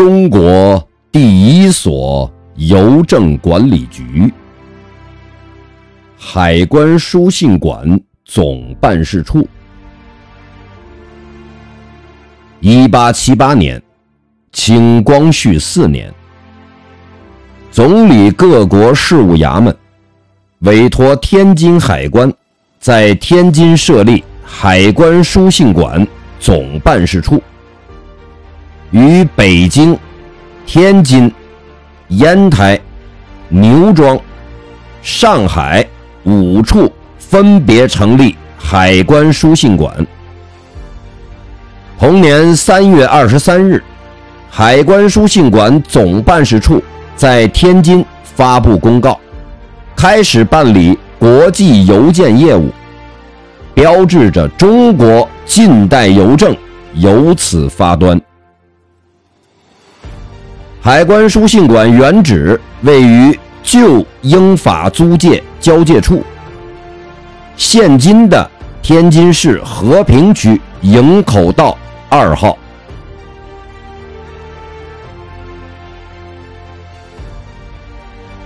中国第一所邮政管理局——海关书信馆总办事处。一八七八年，清光绪四年，总理各国事务衙门委托天津海关，在天津设立海关书信馆总办事处。于北京、天津、烟台、牛庄、上海五处分别成立海关书信馆。同年三月二十三日，海关书信馆总办事处在天津发布公告，开始办理国际邮件业务，标志着中国近代邮政由此发端。海关书信馆原址位于旧英法租界交界处，现今的天津市和平区营口道二号。